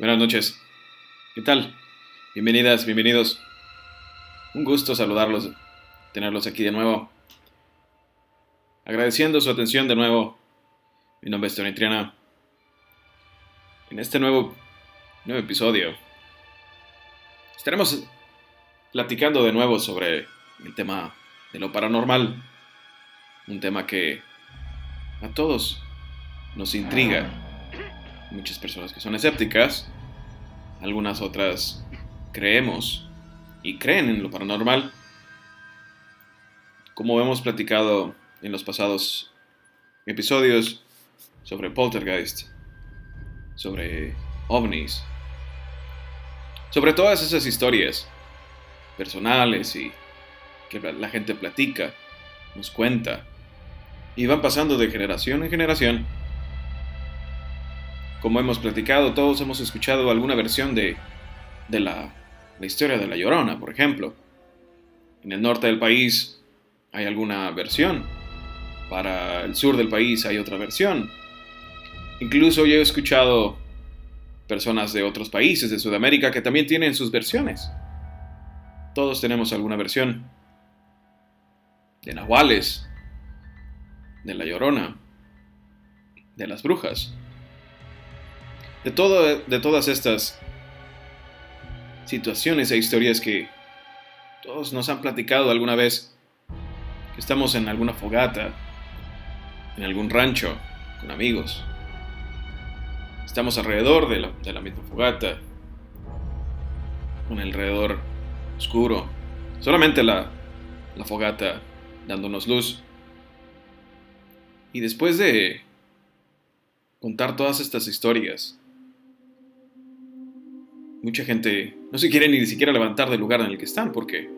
Buenas noches. ¿Qué tal? Bienvenidas, bienvenidos. Un gusto saludarlos, tenerlos aquí de nuevo. Agradeciendo su atención de nuevo. Mi nombre es Tony Triana. En este nuevo, nuevo episodio estaremos platicando de nuevo sobre el tema de lo paranormal. Un tema que a todos nos intriga. Muchas personas que son escépticas, algunas otras creemos y creen en lo paranormal. Como hemos platicado en los pasados episodios sobre poltergeist, sobre ovnis, sobre todas esas historias personales y que la gente platica, nos cuenta, y van pasando de generación en generación. Como hemos platicado, todos hemos escuchado alguna versión de, de la, la historia de La Llorona, por ejemplo. En el norte del país hay alguna versión, para el sur del país hay otra versión. Incluso yo he escuchado personas de otros países de Sudamérica que también tienen sus versiones. Todos tenemos alguna versión. De Nahuales, de La Llorona, de las brujas, de, todo, de todas estas situaciones e historias que todos nos han platicado alguna vez, que estamos en alguna fogata, en algún rancho, con amigos. Estamos alrededor de la, de la misma fogata, con el alrededor oscuro, solamente la, la fogata dándonos luz. Y después de contar todas estas historias, mucha gente no se quiere ni siquiera levantar del lugar en el que están porque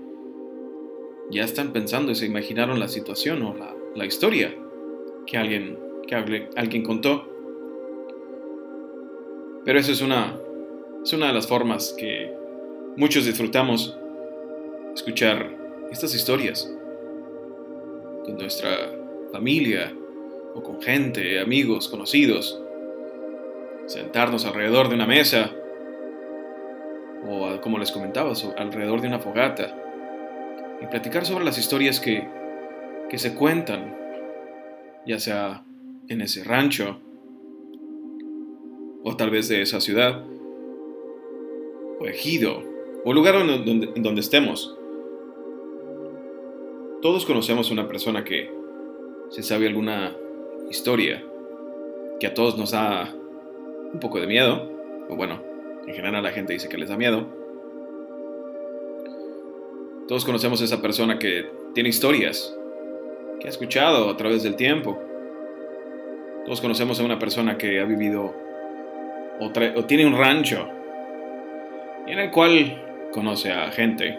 ya están pensando y se imaginaron la situación o la, la historia que alguien, que alguien contó. Pero eso es una, es una de las formas que muchos disfrutamos escuchar estas historias con nuestra familia o con gente, amigos, conocidos, sentarnos alrededor de una mesa como les comentaba, alrededor de una fogata y platicar sobre las historias que, que se cuentan, ya sea en ese rancho o tal vez de esa ciudad o ejido o lugar donde, en donde estemos. Todos conocemos una persona que se sabe alguna historia que a todos nos da un poco de miedo, o bueno, en general la gente dice que les da miedo. Todos conocemos a esa persona que tiene historias, que ha escuchado a través del tiempo. Todos conocemos a una persona que ha vivido o, tiene un rancho en el cual conoce a gente.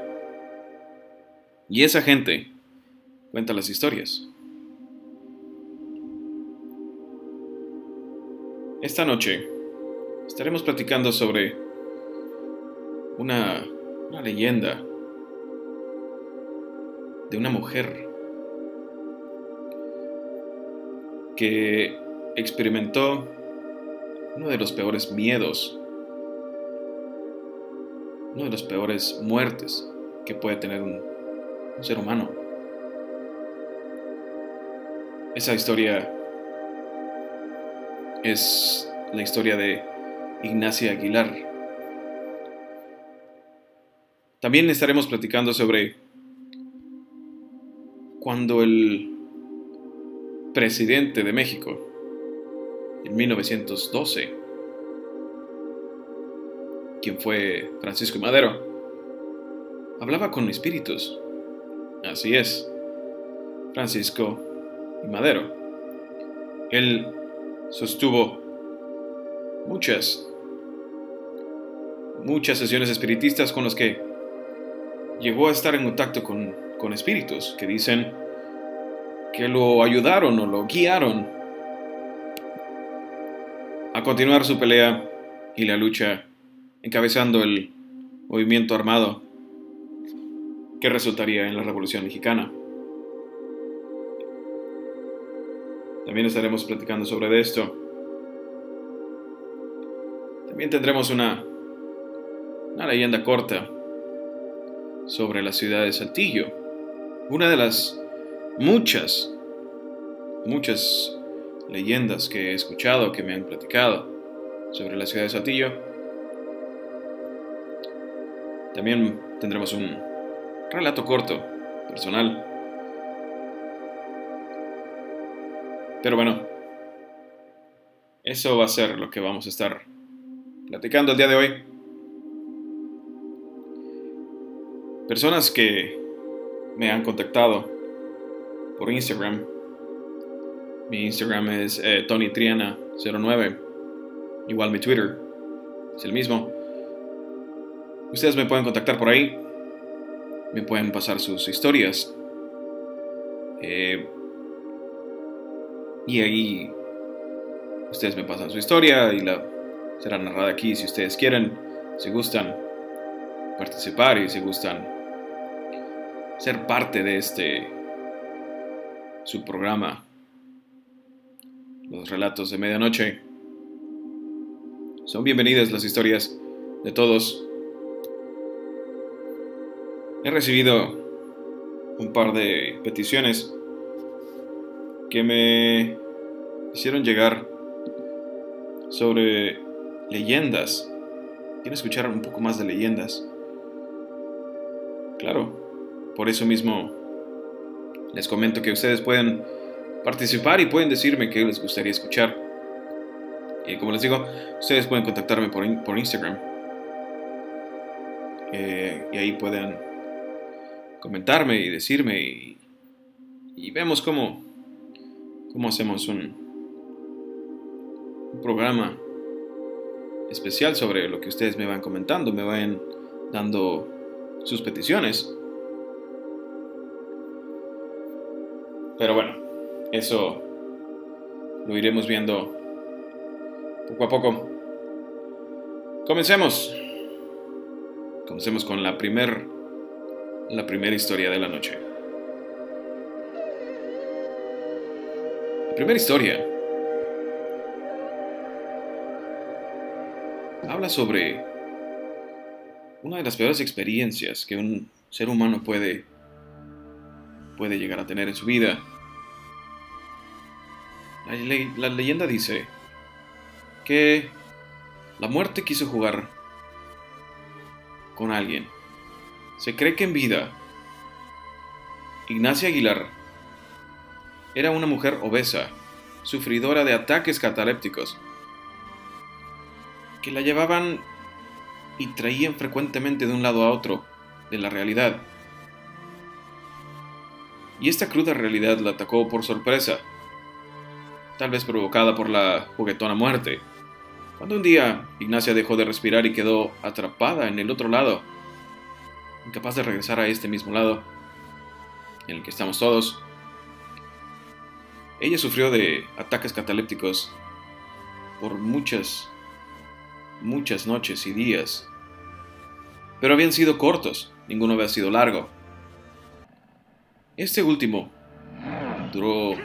Y esa gente cuenta las historias. Esta noche estaremos platicando sobre una leyenda de una mujer que experimentó uno de los peores miedos, uno de los peores muertes que puede tener un, un ser humano. Esa historia es la historia de Ignacia Aguilar. También estaremos platicando sobre cuando el presidente de México, en 1912, quien fue Francisco Madero, hablaba con espíritus. Así es, Francisco Madero. Él sostuvo muchas, muchas sesiones espiritistas con los que llegó a estar en contacto con, con espíritus que dicen que lo ayudaron o lo guiaron a continuar su pelea y la lucha encabezando el movimiento armado que resultaría en la Revolución Mexicana. También estaremos platicando sobre esto. También tendremos una, una leyenda corta sobre la ciudad de Saltillo. Una de las muchas, muchas leyendas que he escuchado, que me han platicado sobre la ciudad de Saltillo. También tendremos un relato corto, personal. Pero bueno, eso va a ser lo que vamos a estar platicando el día de hoy. Personas que me han contactado por Instagram. Mi Instagram es eh, TonyTriana09. Igual mi Twitter es el mismo. Ustedes me pueden contactar por ahí. Me pueden pasar sus historias. Eh, y ahí ustedes me pasan su historia y la será narrada aquí si ustedes quieren, si gustan participar y si gustan ser parte de este su programa los relatos de medianoche son bienvenidas las historias de todos he recibido un par de peticiones que me hicieron llegar sobre leyendas. Quiero escuchar un poco más de leyendas. Claro, por eso mismo les comento que ustedes pueden participar y pueden decirme qué les gustaría escuchar. Y como les digo, ustedes pueden contactarme por, Instagram. Eh, y ahí pueden comentarme y decirme y, vemos cómo, cómo hacemos un programa especial sobre lo que ustedes me van comentando, me van dando sus peticiones. Pero bueno, eso lo iremos viendo poco a poco. Comencemos. Comencemos con la primer la primera historia de la noche. La primera historia habla sobre una de las peores experiencias que un ser humano puede, puede llegar a tener en su vida. La, leyenda dice que la muerte quiso jugar con alguien. Se cree que en vida, Ignacia Aguilar era una mujer obesa, sufridora de ataques catalépticos que la llevaban y traían frecuentemente de un lado a otro de la realidad. Y esta cruda realidad la atacó por sorpresa, tal vez provocada por la juguetona muerte, cuando un día Ignacia dejó de respirar y quedó atrapada en el otro lado, incapaz de regresar a este mismo lado, en el que estamos todos. Ella sufrió de ataques catalépticos por muchas muchas noches y días. Pero habían sido cortos, ninguno había sido largo. Este último duró,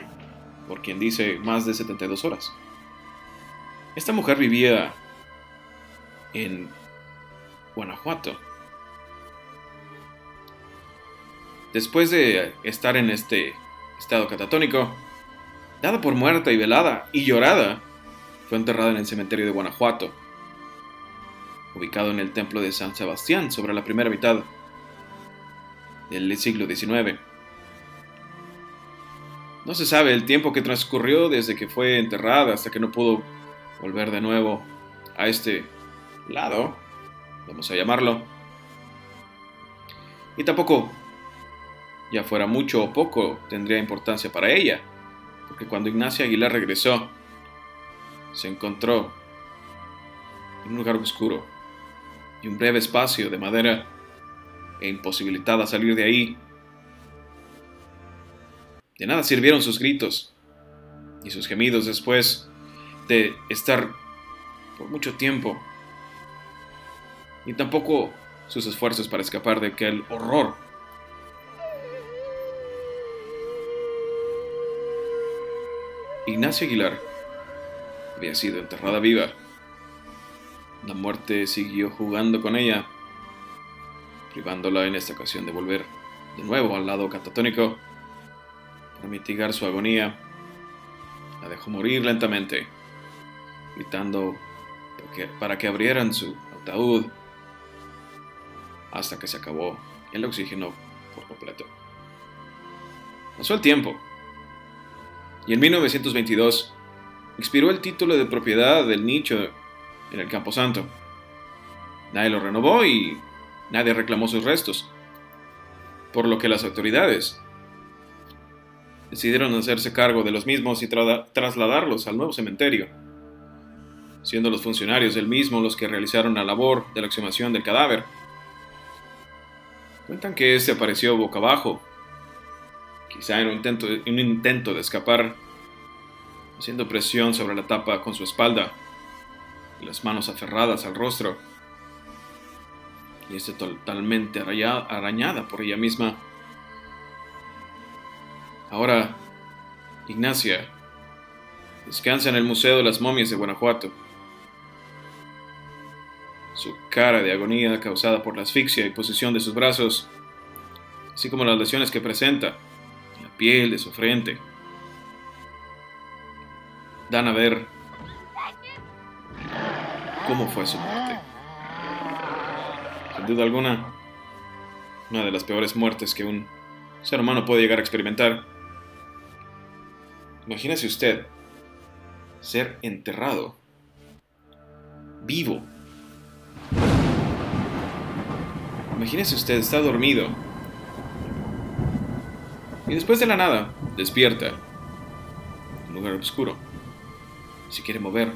por quien dice, más de 72 horas. Esta mujer vivía en Guanajuato. Después de estar en este estado catatónico, dada por muerta y velada y llorada, fue enterrada en el cementerio de Guanajuato, ubicado en el templo de San Sebastián sobre la primera mitad del siglo XIX. No se sabe el tiempo que transcurrió desde que fue enterrada hasta que no pudo volver de nuevo a este lado, vamos a llamarlo. Y tampoco, ya fuera mucho o poco, tendría importancia para ella, porque cuando Ignacia Aguilar regresó, se encontró en un lugar oscuro y un breve espacio de madera e imposibilitada salir de ahí. De nada sirvieron sus gritos y sus gemidos después de estar por mucho tiempo, ni tampoco sus esfuerzos para escapar de aquel horror. Ignacia Aguilar había sido enterrada viva. La muerte siguió jugando con ella, privándola en esta ocasión de volver de nuevo al lado catatónico para mitigar su agonía. La dejó morir lentamente, gritando para que abrieran su ataúd hasta que se acabó el oxígeno por completo. Pasó el tiempo y en 1922 expiró el título de propiedad del nicho en el Camposanto. Nadie lo renovó y nadie reclamó sus restos, por lo que las autoridades decidieron hacerse cargo de los mismos y trasladarlos al nuevo cementerio, siendo los funcionarios del mismo los que realizaron la labor de la exhumación del cadáver. Cuentan que este apareció boca abajo, quizá en un intento, de escapar, haciendo presión sobre la tapa con su espalda las manos aferradas al rostro, y este totalmente arañada por ella misma. Ahora, Ignacia descansa en el Museo de las Momias de Guanajuato. Su cara de agonía causada por la asfixia y posición de sus brazos, así como las lesiones que presenta en la piel de su frente, dan a ver cómo fue su muerte. Sin duda alguna, una de las peores muertes que un ser humano puede llegar a experimentar. Imagínese usted ser enterrado vivo Imagínese usted, está dormido. Y después de la nada, despierta. En un lugar oscuro. Se quiere mover,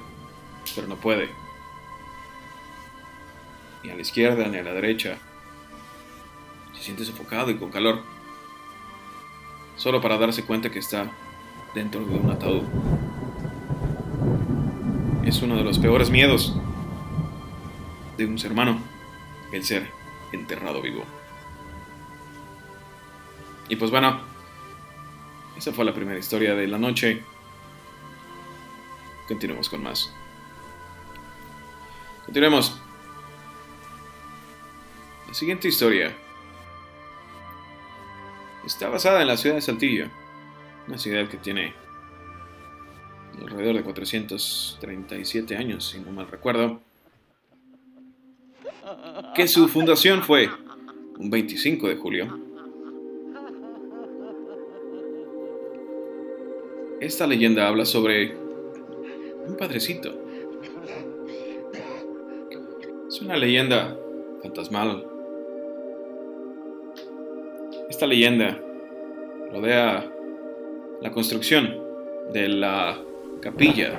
pero no puede. Ni a la izquierda ni a la derecha. Se siente sofocado y con calor. Solo para darse cuenta que está dentro de un ataúd. Es uno de los peores miedos de un ser humano, el ser enterrado vivo. Y pues bueno, esa fue la primera historia de la noche. Continuemos con más. Continuemos. La siguiente historia está basada en la ciudad de Saltillo, una ciudad que tiene alrededor de 437 años, si no mal recuerdo que su fundación fue un 25 de julio. Esta leyenda habla sobre un padrecito. Es una leyenda fantasmal. Esta leyenda rodea la construcción de la capilla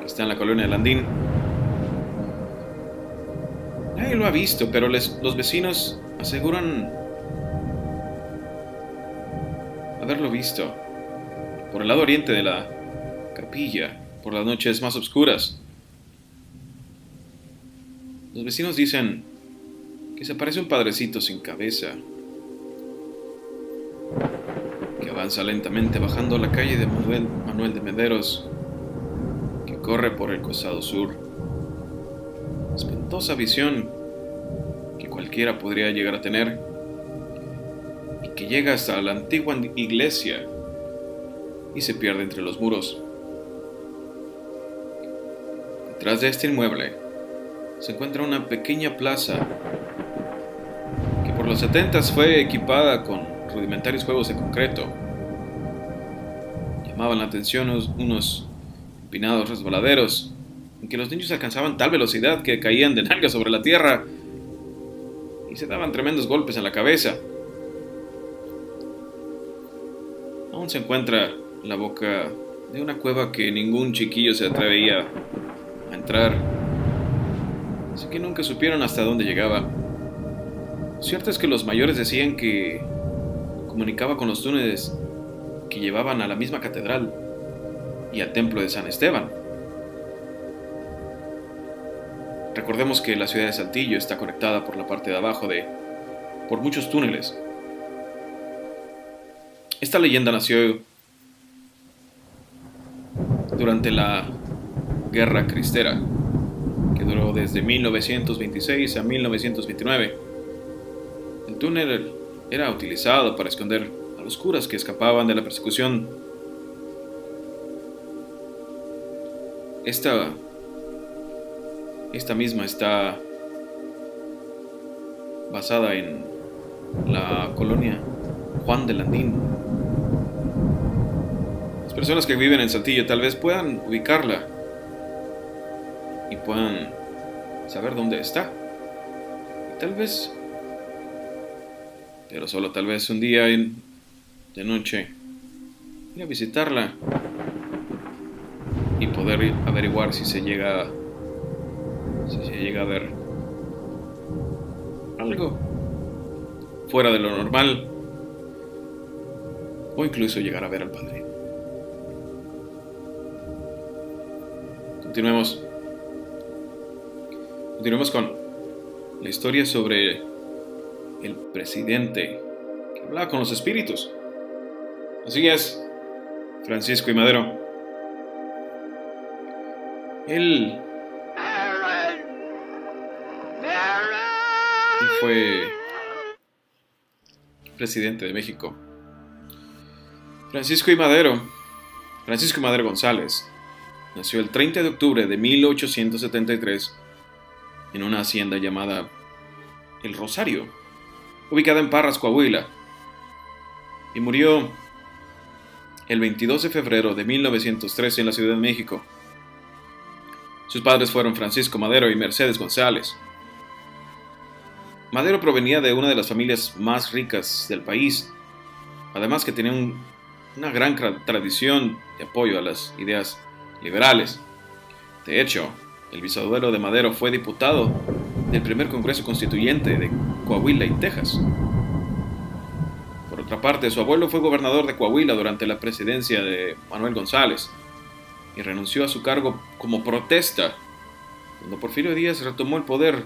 que está en la colonia de Landín Nadie lo ha visto, pero los vecinos aseguran haberlo visto por el lado oriente de la capilla, por las noches más oscuras. Los vecinos dicen que se aparece un padrecito sin cabeza, avanza lentamente bajando la calle de Manuel, Manuel de Mederos, que corre por el costado sur espantosa visión que cualquiera podría llegar a tener y que llega hasta la antigua iglesia y se pierde entre los muros. Detrás de este inmueble se encuentra una pequeña plaza que por los 70 fue equipada con rudimentarios juegos de concreto. Llamaban la atención unos empinados resbaladeros en que los niños alcanzaban tal velocidad que caían de nalgas sobre la tierra y se daban tremendos golpes en la cabeza. Aún se encuentra la boca de una cueva que ningún chiquillo se atrevía a entrar, así que nunca supieron hasta dónde llegaba. Cierto es que los mayores decían que comunicaba con los túneles llevaban a la misma catedral y al templo de San Esteban. Recordemos que la ciudad de Saltillo está conectada por la parte de abajo de por muchos túneles. Esta leyenda nació durante la Guerra Cristera, que duró desde 1926 a 1929. El túnel era utilizado para esconder los curas que escapaban de la persecución. Esta, esta misma está basada en la colonia Juan de Landín. Las personas que viven en Saltillo tal vez puedan ubicarla y puedan saber dónde está. Y tal vez, pero solo tal vez un día de noche, ir a visitarla y poder averiguar si se llega si se llega a ver algo fuera de lo normal o incluso llegar a ver al Padre. Continuemos. Continuemos con la historia sobre el presidente que hablaba con los espíritus. Así es, Francisco y Madero. Él fue presidente de México. Francisco y Madero, Francisco y Madero González, nació el 30 de octubre de 1873 en una hacienda llamada El Rosario, ubicada en Parras, Coahuila, y murió el 22 de febrero de 1913 en la Ciudad de México. Sus padres fueron Francisco Madero y Mercedes González. Madero provenía de una de las familias más ricas del país, además que tenía una gran tradición de apoyo a las ideas liberales. De hecho, el bisabuelo de Madero fue diputado del primer Congreso Constituyente de Coahuila y Texas. Por otra parte, su abuelo fue gobernador de Coahuila durante la presidencia de Manuel González y renunció a su cargo como protesta cuando Porfirio Díaz retomó el poder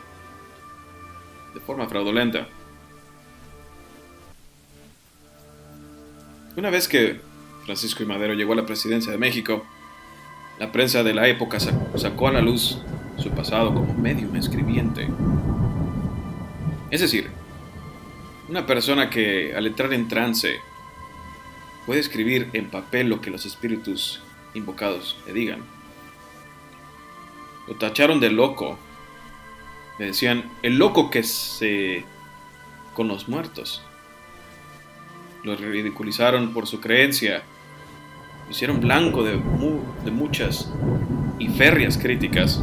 de forma fraudulenta. Una vez que Francisco y Madero llegó a la presidencia de México, la prensa de la época sacó a la luz su pasado como medium escribiente. Es decir, una persona que al entrar en trance puede escribir en papel lo que los espíritus invocados le digan. Lo tacharon de loco le decían, el loco que se... con los muertos. Lo ridiculizaron por su creencia. Lo hicieron blanco de, de muchas y férreas críticas.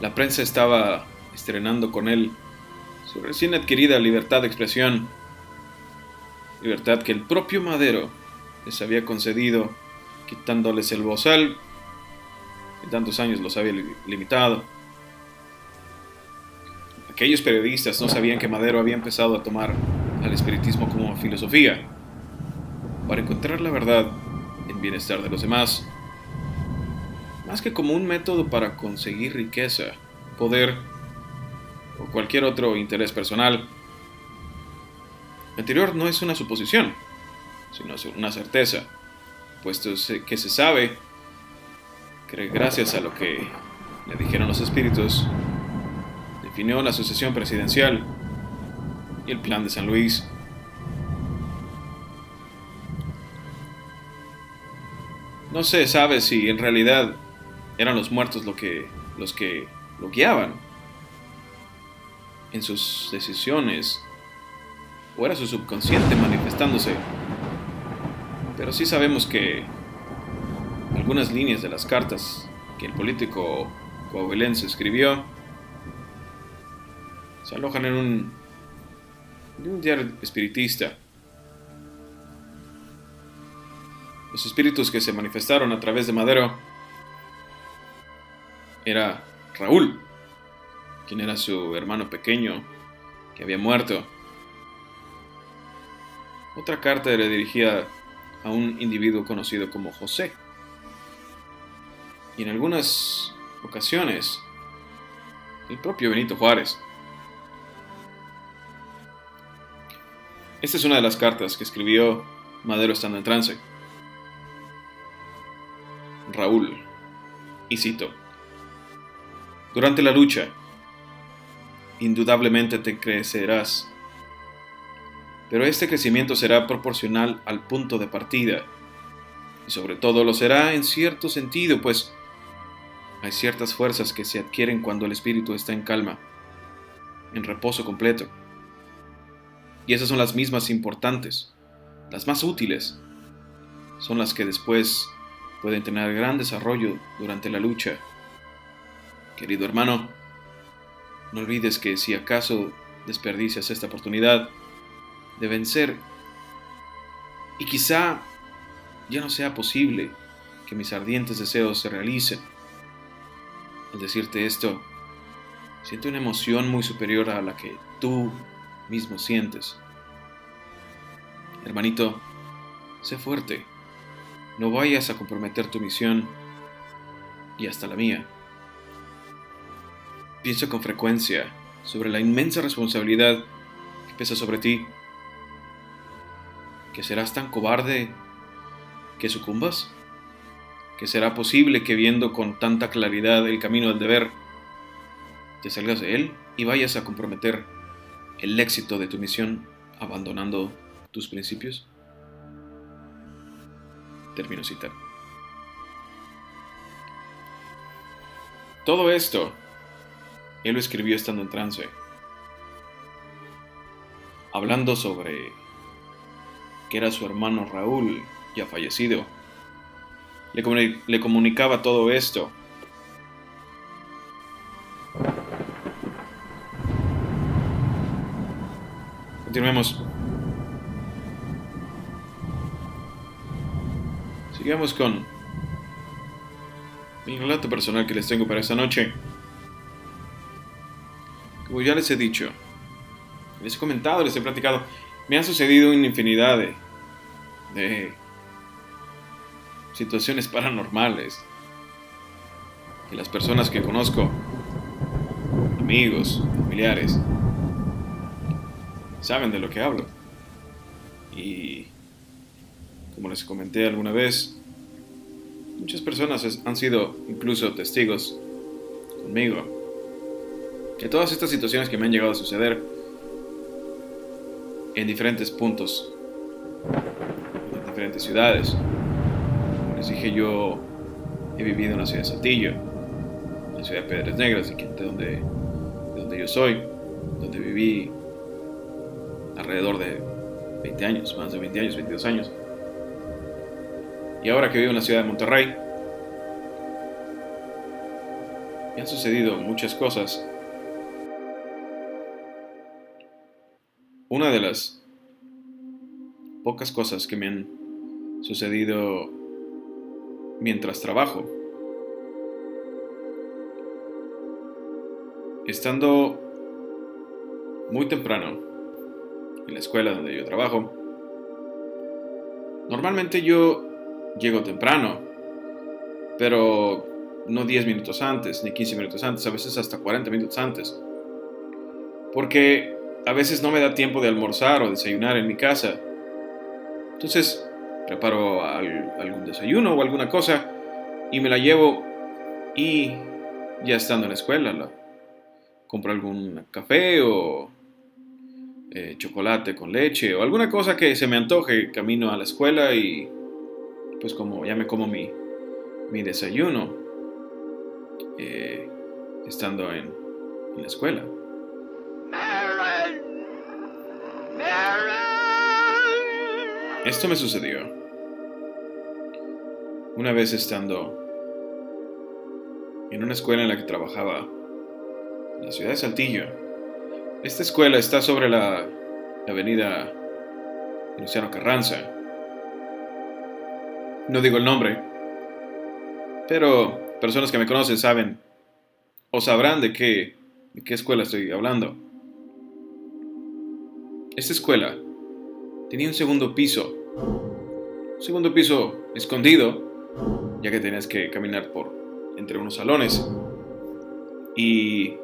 La prensa estaba estrenando con él su recién adquirida libertad de expresión. Libertad que el propio Madero les había concedido, quitándoles el bozal que tantos años los había limitado. Aquellos periodistas no sabían que Madero había empezado a tomar al espiritismo como filosofía para encontrar la verdad en bienestar de los demás, más que como un método para conseguir riqueza, poder cualquier otro interés personal. Anterior no es una suposición, sino una certeza, puesto que se sabe que gracias a lo que le dijeron los espíritus, definió la sucesión presidencial y el plan de San Luis. No se sabe si en realidad eran los muertos lo que, los que lo guiaban en sus decisiones o era su subconsciente manifestándose. Pero sí sabemos que algunas líneas de las cartas que el político coahuilense escribió se alojan en un, en un diario espiritista. Los espíritus que se manifestaron a través de Madero era Raúl, quien era su hermano pequeño que había muerto. Otra carta le dirigía a un individuo conocido como José. Y en algunas ocasiones, el propio Benito Juárez. Esta es una de las cartas que escribió Madero estando en trance. Raúl, y cito, Durante la lucha, indudablemente te crecerás, pero este crecimiento será proporcional al punto de partida, y sobre todo lo será en cierto sentido, pues hay ciertas fuerzas que se adquieren cuando el espíritu está en calma, en reposo completo. Y esas son las mismas importantes, las más útiles, son las que después pueden tener gran desarrollo durante la lucha. Querido hermano, no olvides que si acaso desperdicias esta oportunidad de vencer y quizá ya no sea posible que mis ardientes deseos se realicen, al decirte esto, siento una emoción muy superior a la que tú mismo sientes. Hermanito, sé fuerte. No vayas a comprometer tu misión y hasta la mía. Pienso con frecuencia sobre la inmensa responsabilidad que pesa sobre ti. ¿Que serás tan cobarde que sucumbas? ¿Que será posible que viendo con tanta claridad el camino del deber, te salgas de él y vayas a comprometer el éxito de tu misión abandonando tus principios? Termino citar. Todo esto, él lo escribió estando en trance, hablando sobre que era su hermano Raúl, ya fallecido. Le, le comunicaba todo esto. Continuemos. Sigamos con mi relato personal que les tengo para esta noche. Como ya les he dicho, les he comentado, les he platicado, me ha sucedido una infinidad de, de situaciones paranormales. Y las personas que conozco, amigos, familiares, saben de lo que hablo. Y como les comenté alguna vez, muchas personas han sido incluso testigos conmigo de todas estas situaciones que me han llegado a suceder en diferentes puntos, en diferentes ciudades. Como les dije, yo he vivido en la ciudad de Saltillo, en la ciudad de Pedras Negras, de donde, de donde yo soy, donde viví alrededor de 20 años, más de 20 años, 22 años. Y ahora que vivo en la ciudad de Monterrey, me han sucedido muchas cosas. Una de las pocas cosas que me han sucedido mientras trabajo. Estando muy temprano en la escuela donde yo trabajo, normalmente yo llego temprano, pero no 10 minutos antes, ni 15 minutos antes, a veces hasta 40 minutos antes. Porque a veces no me da tiempo de almorzar o desayunar en mi casa. Entonces preparo algún desayuno o alguna cosa y me la llevo y ya estando en la escuela compro algún café o eh, chocolate con leche o alguna cosa que se me antoje camino a la escuela y pues como ya me como mi, mi desayuno eh, estando en, la escuela. Esto me sucedió una vez estando en una escuela en la que trabajaba en la ciudad de Saltillo. Esta escuela está sobre la avenida Luciano Carranza no digo el nombre, pero personas que me conocen saben o sabrán de qué, de qué escuela estoy hablando. Esta escuela tenía un segundo piso, un segundo piso escondido, ya que tenías que caminar por entre unos salones y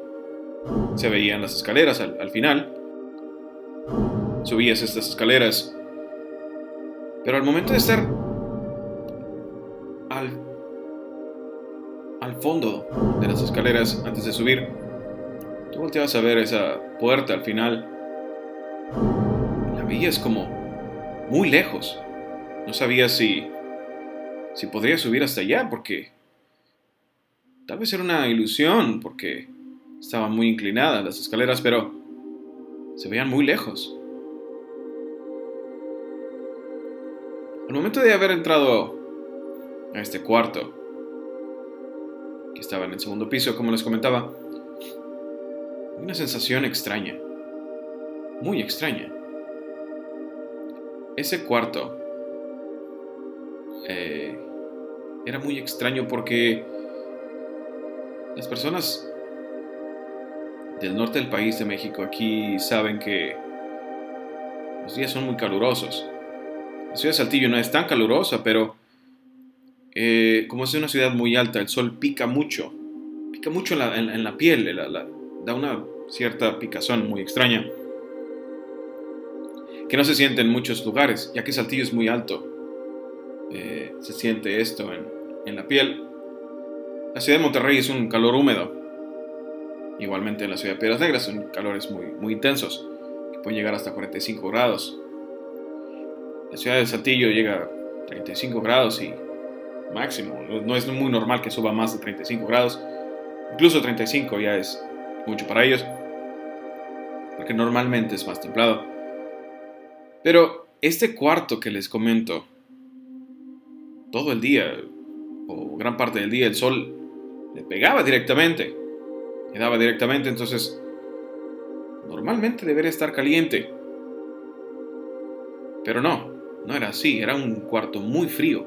se veían las escaleras al, al final. Subías estas escaleras, pero al momento de estar al fondo de las escaleras antes de subir, tú volteabas a ver esa puerta al final. La veías como muy lejos. No sabías si, si podría subir hasta allá porque tal vez era una ilusión porque estaban muy inclinadas las escaleras, pero se veían muy lejos. Al momento de haber entrado a este cuarto, que estaba en el segundo piso, como les comentaba, una sensación extraña, muy extraña. Ese cuarto eh, era muy extraño porque las personas del norte del país de México aquí saben que los días son muy calurosos. La ciudad de Saltillo no es tan calurosa, pero eh, como es una ciudad muy alta, el sol pica mucho. Pica mucho en la, piel, da una cierta picazón muy extraña. Que no se siente en muchos lugares, ya que Saltillo es muy alto. Eh, se siente esto en, en la piel. La ciudad de Monterrey es un calor húmedo. Igualmente en la ciudad de Piedras Negras son calores muy, muy intensos, que pueden llegar hasta 45 grados. La ciudad de Saltillo llega a 35 grados y máximo. No es muy normal que suba más de 35 grados. Incluso 35 ya es mucho para ellos. Porque normalmente es más templado. Pero este cuarto que les comento, todo el día, o gran parte del día, el sol le pegaba directamente. Le daba directamente, entonces normalmente debería estar caliente. Pero no, no era así, era un cuarto muy frío.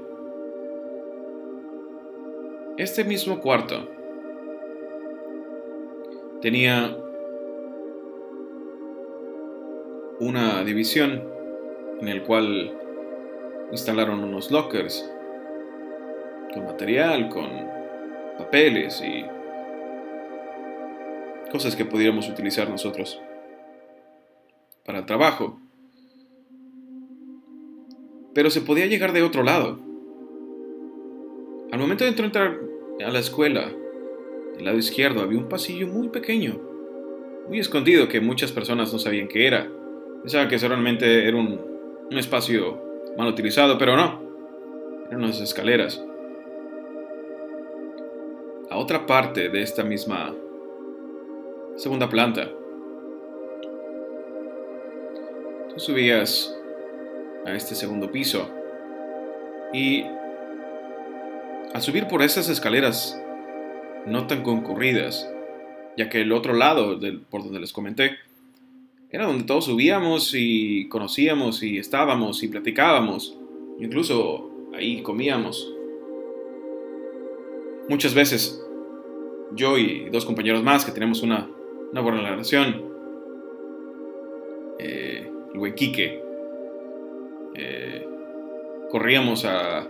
Este mismo cuarto tenía una división en el cual instalaron unos lockers con material, con papeles y cosas que pudiéramos utilizar nosotros para el trabajo pero se podía llegar de otro lado. Al momento de entrar a la escuela, del lado izquierdo había un pasillo muy pequeño, muy escondido que muchas personas no sabían qué era. Pensaban que solamente era un, un espacio mal utilizado, pero no. Eran unas escaleras. A otra parte de esta misma segunda planta, tú subías a este segundo piso. Y al subir por esas escaleras no tan concurridas, ya que el otro lado, del, por donde les comenté, era donde todos subíamos y conocíamos y estábamos y platicábamos, incluso ahí comíamos. Muchas veces yo y dos compañeros más que tenemos una, buena relación, eh, Quique eh, corríamos a,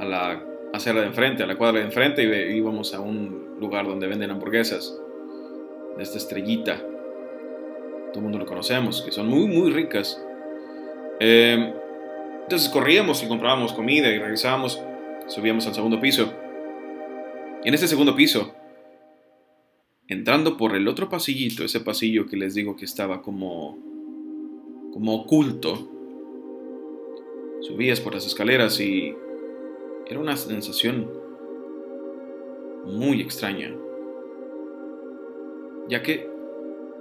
la acera de enfrente, a la cuadra de enfrente y íbamos a un lugar donde venden hamburguesas de esta estrellita. Todo el mundo lo conocemos, que son muy, muy ricas. Eh, entonces corríamos y comprábamos comida y regresábamos, subíamos al segundo piso. Y en ese segundo piso, entrando por el otro pasillito, ese pasillo que les digo que estaba como, como oculto, Subías por las escaleras y era una sensación muy extraña, ya que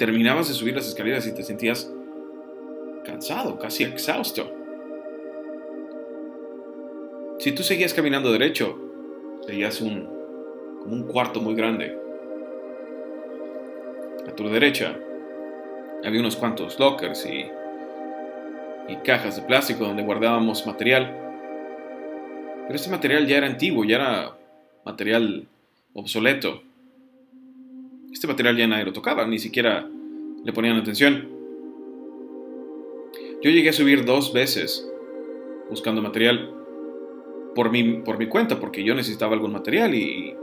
terminabas de subir las escaleras y te sentías cansado, casi exhausto. Si tú seguías caminando derecho, veías un, un cuarto muy grande. A tu derecha había unos cuantos lockers y y cajas de plástico donde guardábamos material. Pero este material ya era antiguo, ya era material obsoleto. Este material ya nadie lo tocaba, ni siquiera le ponían atención. Yo llegué a subir dos veces buscando material por mi, por mi cuenta, porque yo necesitaba algún material y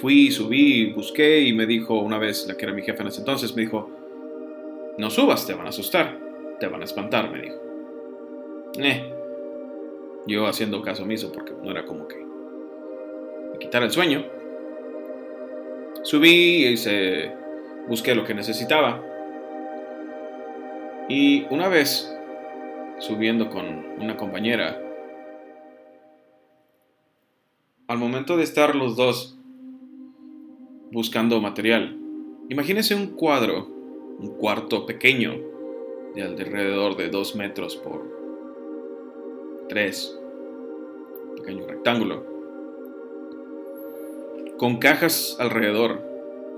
fui, subí, busqué y me dijo una vez, la que era mi jefa en ese entonces, me dijo, no subas, te van a asustar. Te van a espantar, me dijo. Eh. Yo haciendo caso omiso porque no era como que me quitara el sueño. Subí y se, busqué lo que necesitaba. Y una vez, subiendo con una compañera, al momento de estar los dos buscando material, imagínense un cuadro, un cuarto pequeño, de alrededor de 2 metros por 3, pequeño rectángulo, con cajas alrededor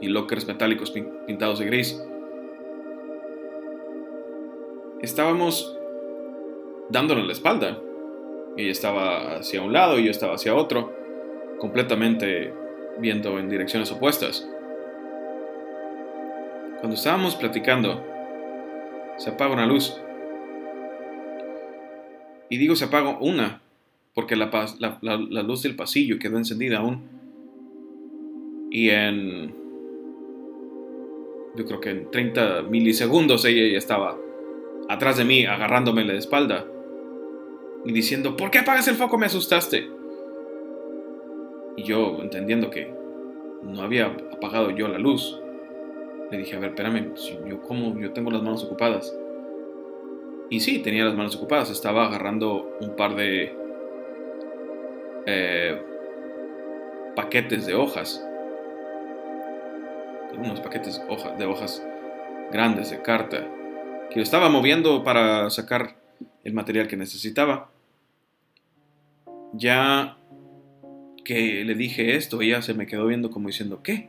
y lockers metálicos pintados de gris. Estábamos dándole la espalda. Ella estaba hacia un lado y yo estaba hacia otro, completamente viendo en direcciones opuestas. Cuando estábamos platicando, se apaga una luz. Y digo se apaga una, porque la luz del pasillo quedó encendida aún. Y en yo creo que en 30 milisegundos ella ya estaba atrás de mí agarrándome la espalda y diciendo, ¿por qué apagas el foco? Me asustaste. Y yo, entendiendo que no había apagado yo la luz, le dije, a ver, espérame, yo como yo tengo las manos ocupadas. Y sí, tenía las manos ocupadas, estaba agarrando un par de eh, paquetes de hojas unos paquetes de hojas grandes de carta que yo estaba moviendo para sacar el material que necesitaba. Ya que le dije esto, ella se me quedó viendo como diciendo, ¿qué?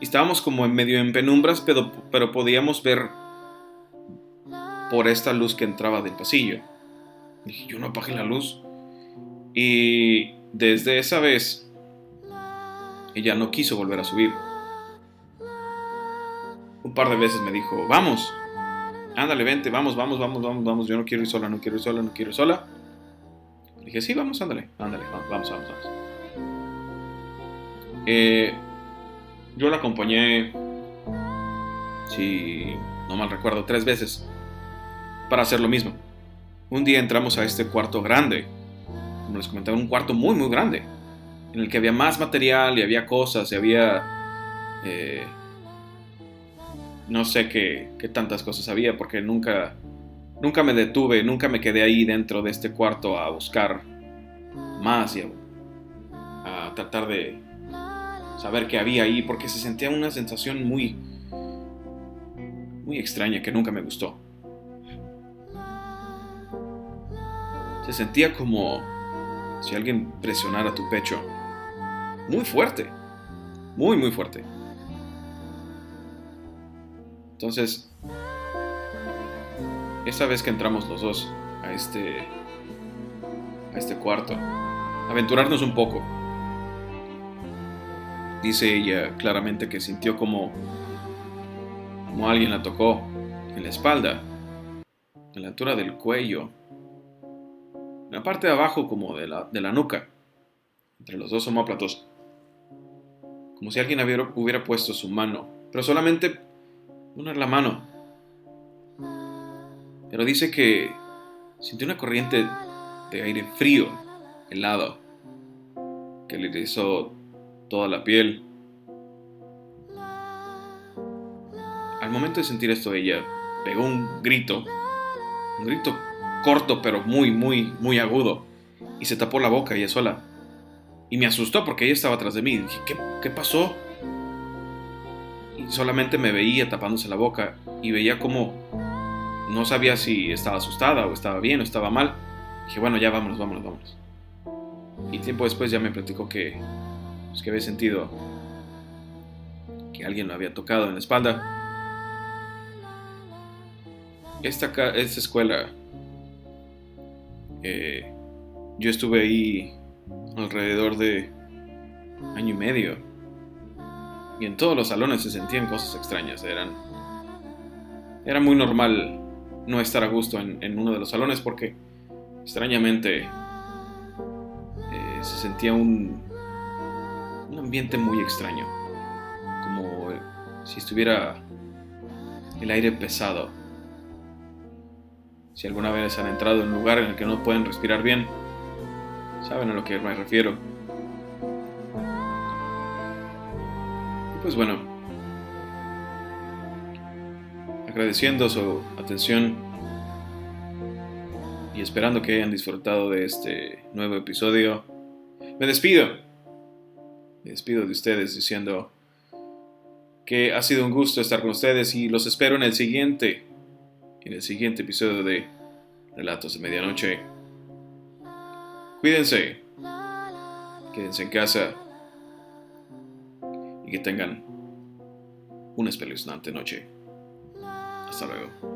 Y estábamos como en medio en penumbras, pero, pero podíamos ver por esta luz que entraba del pasillo. Dije, yo no apagué la luz. Y desde esa vez, ella no quiso volver a subir un par de veces me dijo, vamos, ándale, vente, vamos, vamos, vamos, vamos, vamos, yo no quiero ir sola, no quiero ir sola, no quiero ir sola. dije, sí, vamos, ándale, ándale, vamos, vamos, vamos. Eh, yo la acompañé, si no mal recuerdo, tres veces para hacer lo mismo. Un día entramos a este cuarto grande, como les comentaba, un cuarto muy, muy grande, en el que había más material y había cosas y había... Eh, no sé qué, tantas cosas había porque nunca, nunca me detuve, nunca me quedé ahí dentro de este cuarto a buscar más y a, tratar de saber qué había ahí porque se sentía una sensación muy, muy extraña que nunca me gustó. Se sentía como si alguien presionara tu pecho. Muy fuerte. Muy, muy fuerte. Entonces, esa vez que entramos los dos a este, a este cuarto, aventurarnos un poco. Dice ella claramente que sintió como, como alguien la tocó en la espalda, en la altura del cuello, en la parte de abajo como de la, de la nuca, entre los dos homóplatos, como si alguien hubiera, hubiera puesto su mano, pero solamente poner la mano. Pero dice que sintió una corriente de aire frío, helado, que le hizo toda la piel. Al momento de sentir esto, ella pegó un grito, un grito corto pero muy, muy, muy agudo, y se tapó la boca ella sola. Y me asustó porque ella estaba atrás de mí. dije, ¿qué, qué pasó? Solamente me veía tapándose la boca y veía como no sabía si estaba asustada o estaba bien o estaba mal. Dije, bueno, ya vámonos, vámonos, vámonos. Y tiempo después ya me platicó que, pues, que había sentido que alguien lo había tocado en la espalda. Esta, esta escuela, eh, yo estuve ahí alrededor de año y medio y en todos los salones se sentían cosas extrañas. Eran, era muy normal no estar a gusto en, uno de los salones porque extrañamente eh, se sentía un, un ambiente muy extraño, como si estuviera el aire pesado. Si alguna vez han entrado en un lugar en el que no pueden respirar bien, saben a lo que me refiero. Pues bueno, agradeciendo su atención y esperando que hayan disfrutado de este nuevo episodio, me despido. Me despido de ustedes diciendo que ha sido un gusto estar con ustedes y los espero en el siguiente, en el siguiente episodio de Relatos de Medianoche. Cuídense, quédense en casa y que tengan una espeluznante noche. Hasta luego.